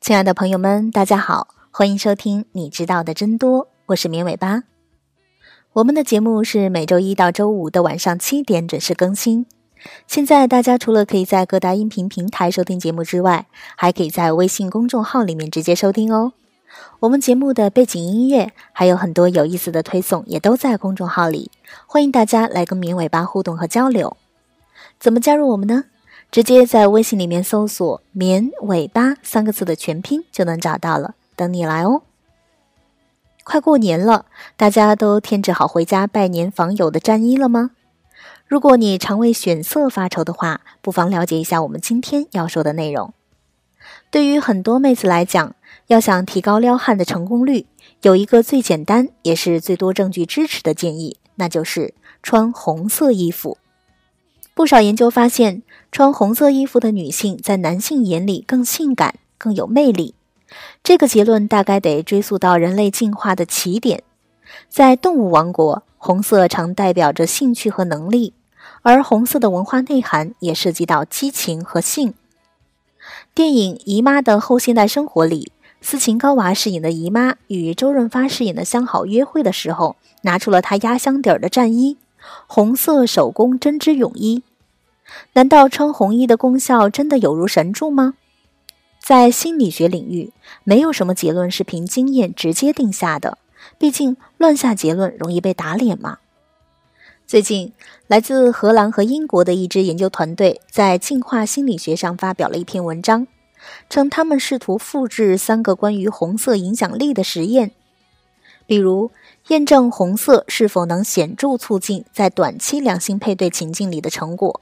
亲爱的朋友们，大家好，欢迎收听《你知道的真多》，我是绵尾巴。我们的节目是每周一到周五的晚上七点准时更新。现在大家除了可以在各大音频平台收听节目之外，还可以在微信公众号里面直接收听哦。我们节目的背景音乐还有很多有意思的推送，也都在公众号里，欢迎大家来跟绵尾巴互动和交流。怎么加入我们呢？直接在微信里面搜索“绵尾巴”三个字的全拼就能找到了，等你来哦。快过年了，大家都添置好回家拜年访友的战衣了吗？如果你常为选色发愁的话，不妨了解一下我们今天要说的内容。对于很多妹子来讲，要想提高撩汉的成功率，有一个最简单也是最多证据支持的建议，那就是穿红色衣服。不少研究发现，穿红色衣服的女性在男性眼里更性感、更有魅力。这个结论大概得追溯到人类进化的起点。在动物王国，红色常代表着兴趣和能力，而红色的文化内涵也涉及到激情和性。电影《姨妈的后现代生活》里，斯琴高娃饰演的姨妈与周润发饰演的相好约会的时候，拿出了她压箱底儿的战衣——红色手工针织泳衣。难道穿红衣的功效真的有如神助吗？在心理学领域，没有什么结论是凭经验直接定下的，毕竟乱下结论容易被打脸嘛。最近，来自荷兰和英国的一支研究团队在《进化心理学》上发表了一篇文章，称他们试图复制三个关于红色影响力的实验，比如验证红色是否能显著促进在短期两性配对情境里的成果。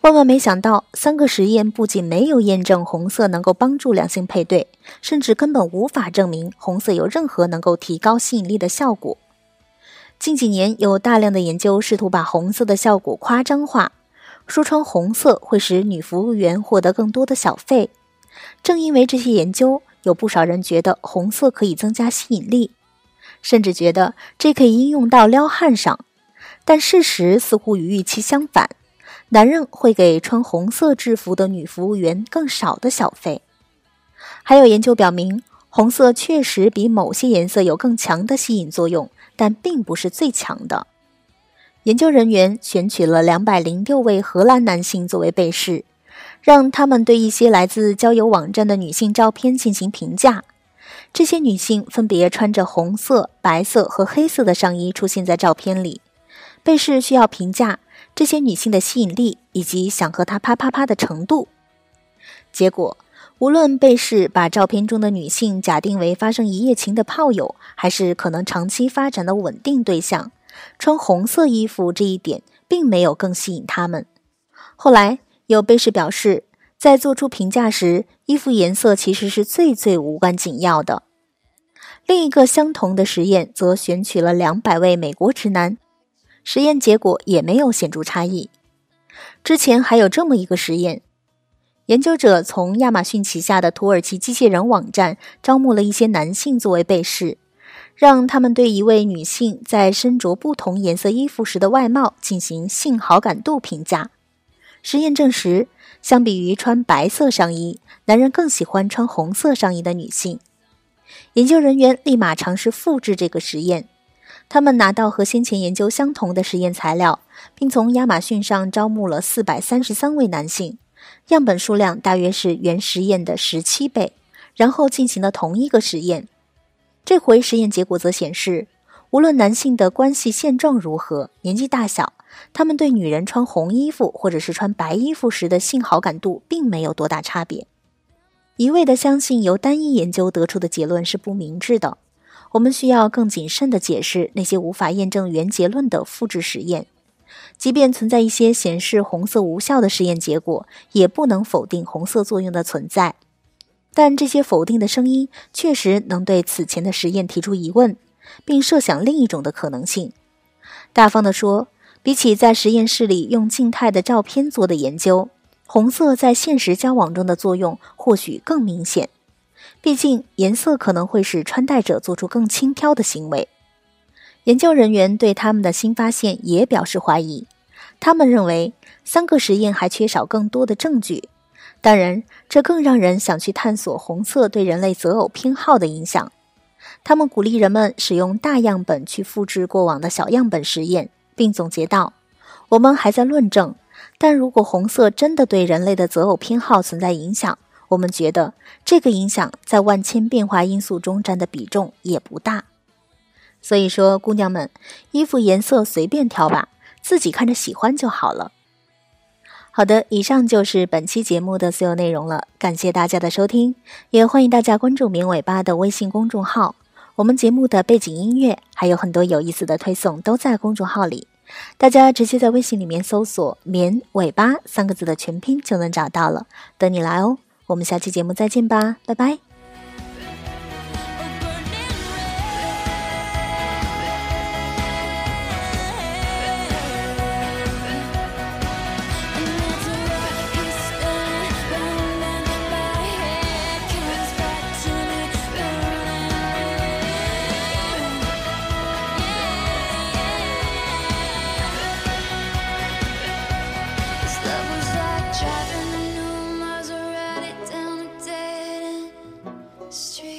万万没想到，三个实验不仅没有验证红色能够帮助两性配对，甚至根本无法证明红色有任何能够提高吸引力的效果。近几年有大量的研究试图把红色的效果夸张化，说穿红色会使女服务员获得更多的小费。正因为这些研究，有不少人觉得红色可以增加吸引力，甚至觉得这可以应用到撩汉上。但事实似乎与预期相反。男人会给穿红色制服的女服务员更少的小费。还有研究表明，红色确实比某些颜色有更强的吸引作用，但并不是最强的。研究人员选取了两百零六位荷兰男性作为被试，让他们对一些来自交友网站的女性照片进行评价。这些女性分别穿着红色、白色和黑色的上衣出现在照片里。被试需要评价。这些女性的吸引力以及想和她啪啪啪的程度，结果无论被试把照片中的女性假定为发生一夜情的炮友，还是可能长期发展的稳定对象，穿红色衣服这一点并没有更吸引他们。后来有被试表示，在做出评价时，衣服颜色其实是最最无关紧要的。另一个相同的实验则选取了两百位美国直男。实验结果也没有显著差异。之前还有这么一个实验，研究者从亚马逊旗下的土耳其机器人网站招募了一些男性作为被试，让他们对一位女性在身着不同颜色衣服时的外貌进行性好感度评价。实验证实，相比于穿白色上衣，男人更喜欢穿红色上衣的女性。研究人员立马尝试复制这个实验。他们拿到和先前研究相同的实验材料，并从亚马逊上招募了四百三十三位男性，样本数量大约是原实验的十七倍，然后进行了同一个实验。这回实验结果则显示，无论男性的关系现状如何，年纪大小，他们对女人穿红衣服或者是穿白衣服时的性好感度并没有多大差别。一味的相信由单一研究得出的结论是不明智的。我们需要更谨慎地解释那些无法验证原结论的复制实验，即便存在一些显示红色无效的实验结果，也不能否定红色作用的存在。但这些否定的声音确实能对此前的实验提出疑问，并设想另一种的可能性。大方地说，比起在实验室里用静态的照片做的研究，红色在现实交往中的作用或许更明显。毕竟颜色可能会使穿戴者做出更轻佻的行为。研究人员对他们的新发现也表示怀疑，他们认为三个实验还缺少更多的证据。当然，这更让人想去探索红色对人类择偶偏好的影响。他们鼓励人们使用大样本去复制过往的小样本实验，并总结道：“我们还在论证，但如果红色真的对人类的择偶偏好存在影响，我们觉得这个影响在万千变化因素中占的比重也不大。所以说，姑娘们，衣服颜色随便挑吧，自己看着喜欢就好了。”好的，以上就是本期节目的所有内容了。感谢大家的收听，也欢迎大家关注“棉尾巴”的微信公众号。我们节目的背景音乐还有很多有意思的推送都在公众号里，大家直接在微信里面搜索“棉尾巴”三个字的全拼就能找到了。等你来哦！我们下期节目再见吧，拜拜。Street.